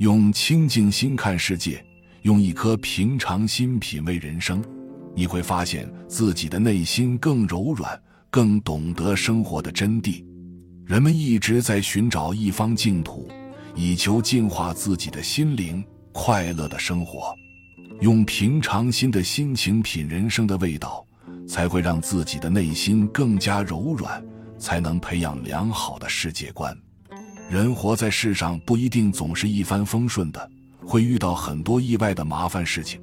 用清净心看世界，用一颗平常心品味人生，你会发现自己的内心更柔软，更懂得生活的真谛。人们一直在寻找一方净土，以求净化自己的心灵，快乐的生活。用平常心的心情品人生的味道，才会让自己的内心更加柔软，才能培养良好的世界观。人活在世上不一定总是一帆风顺的，会遇到很多意外的麻烦事情，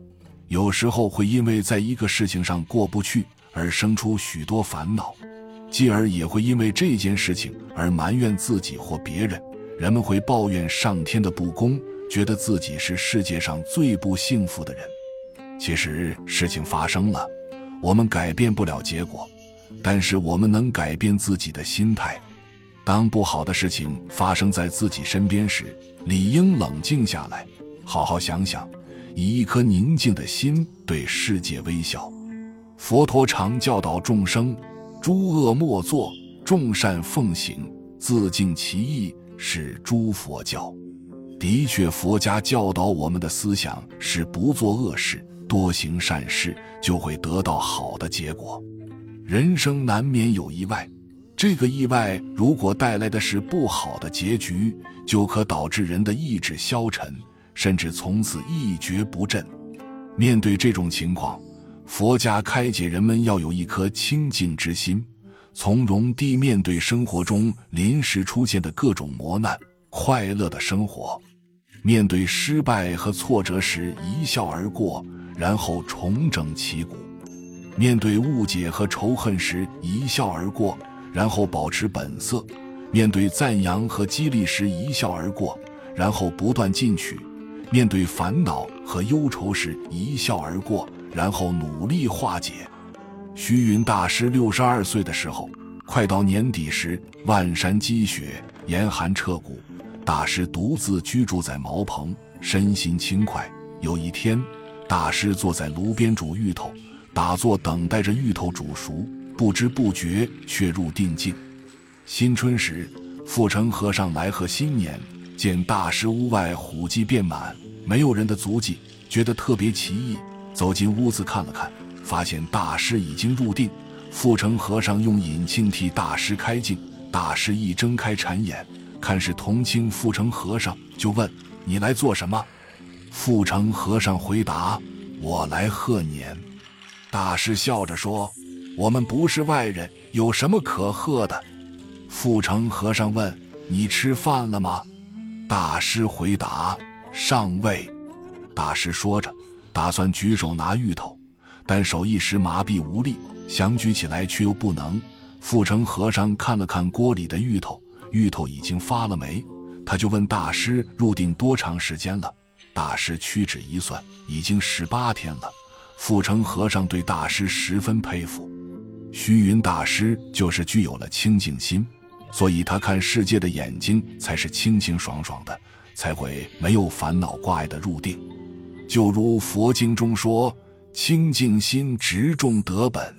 有时候会因为在一个事情上过不去而生出许多烦恼，继而也会因为这件事情而埋怨自己或别人。人们会抱怨上天的不公，觉得自己是世界上最不幸福的人。其实事情发生了，我们改变不了结果，但是我们能改变自己的心态。当不好的事情发生在自己身边时，理应冷静下来，好好想想，以一颗宁静的心对世界微笑。佛陀常教导众生：诸恶莫作，众善奉行，自净其意，是诸佛教。的确，佛家教导我们的思想是不做恶事，多行善事，就会得到好的结果。人生难免有意外。这个意外如果带来的是不好的结局，就可导致人的意志消沉，甚至从此一蹶不振。面对这种情况，佛家开解人们要有一颗清净之心，从容地面对生活中临时出现的各种磨难，快乐的生活。面对失败和挫折时，一笑而过，然后重整旗鼓；面对误解和仇恨时，一笑而过。然后保持本色，面对赞扬和激励时一笑而过，然后不断进取；面对烦恼和忧愁时一笑而过，然后努力化解。虚云大师六十二岁的时候，快到年底时，万山积雪，严寒彻骨，大师独自居住在茅棚，身心轻快。有一天，大师坐在炉边煮芋头，打坐等待着芋头煮熟。不知不觉却入定境。新春时，富成和尚来贺新年，见大师屋外虎迹遍满，没有人的足迹，觉得特别奇异。走进屋子看了看，发现大师已经入定。富成和尚用引磬替大师开镜，大师一睁开禅眼，看是同清富成和尚，就问：“你来做什么？”富成和尚回答：“我来贺年。”大师笑着说。我们不是外人，有什么可贺的？富成和尚问：“你吃饭了吗？”大师回答：“尚未。”大师说着，打算举手拿芋头，但手一时麻痹无力，想举起来却又不能。富成和尚看了看锅里的芋头，芋头已经发了霉，他就问大师入定多长时间了。大师屈指一算，已经十八天了。富成和尚对大师十分佩服。虚云大师就是具有了清净心，所以他看世界的眼睛才是清清爽爽的，才会没有烦恼挂碍的入定。就如佛经中说：“清净心直众得本，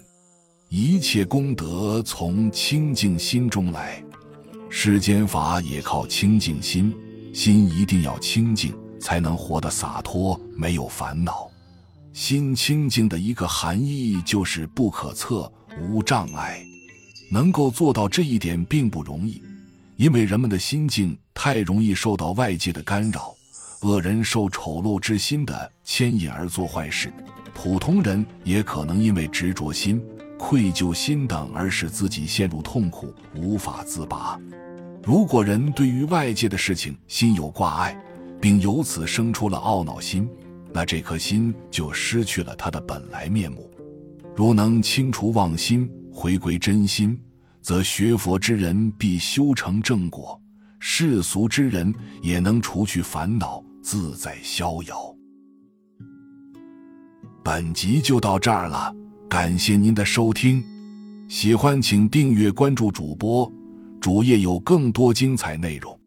一切功德从清净心中来。世间法也靠清净心，心一定要清净，才能活得洒脱，没有烦恼。心清净的一个含义就是不可测。”无障碍，能够做到这一点并不容易，因为人们的心境太容易受到外界的干扰。恶人受丑陋之心的牵引而做坏事，普通人也可能因为执着心、愧疚心等而使自己陷入痛苦，无法自拔。如果人对于外界的事情心有挂碍，并由此生出了懊恼心，那这颗心就失去了它的本来面目。如能清除妄心，回归真心，则学佛之人必修成正果；世俗之人也能除去烦恼，自在逍遥。本集就到这儿了，感谢您的收听，喜欢请订阅关注主播，主页有更多精彩内容。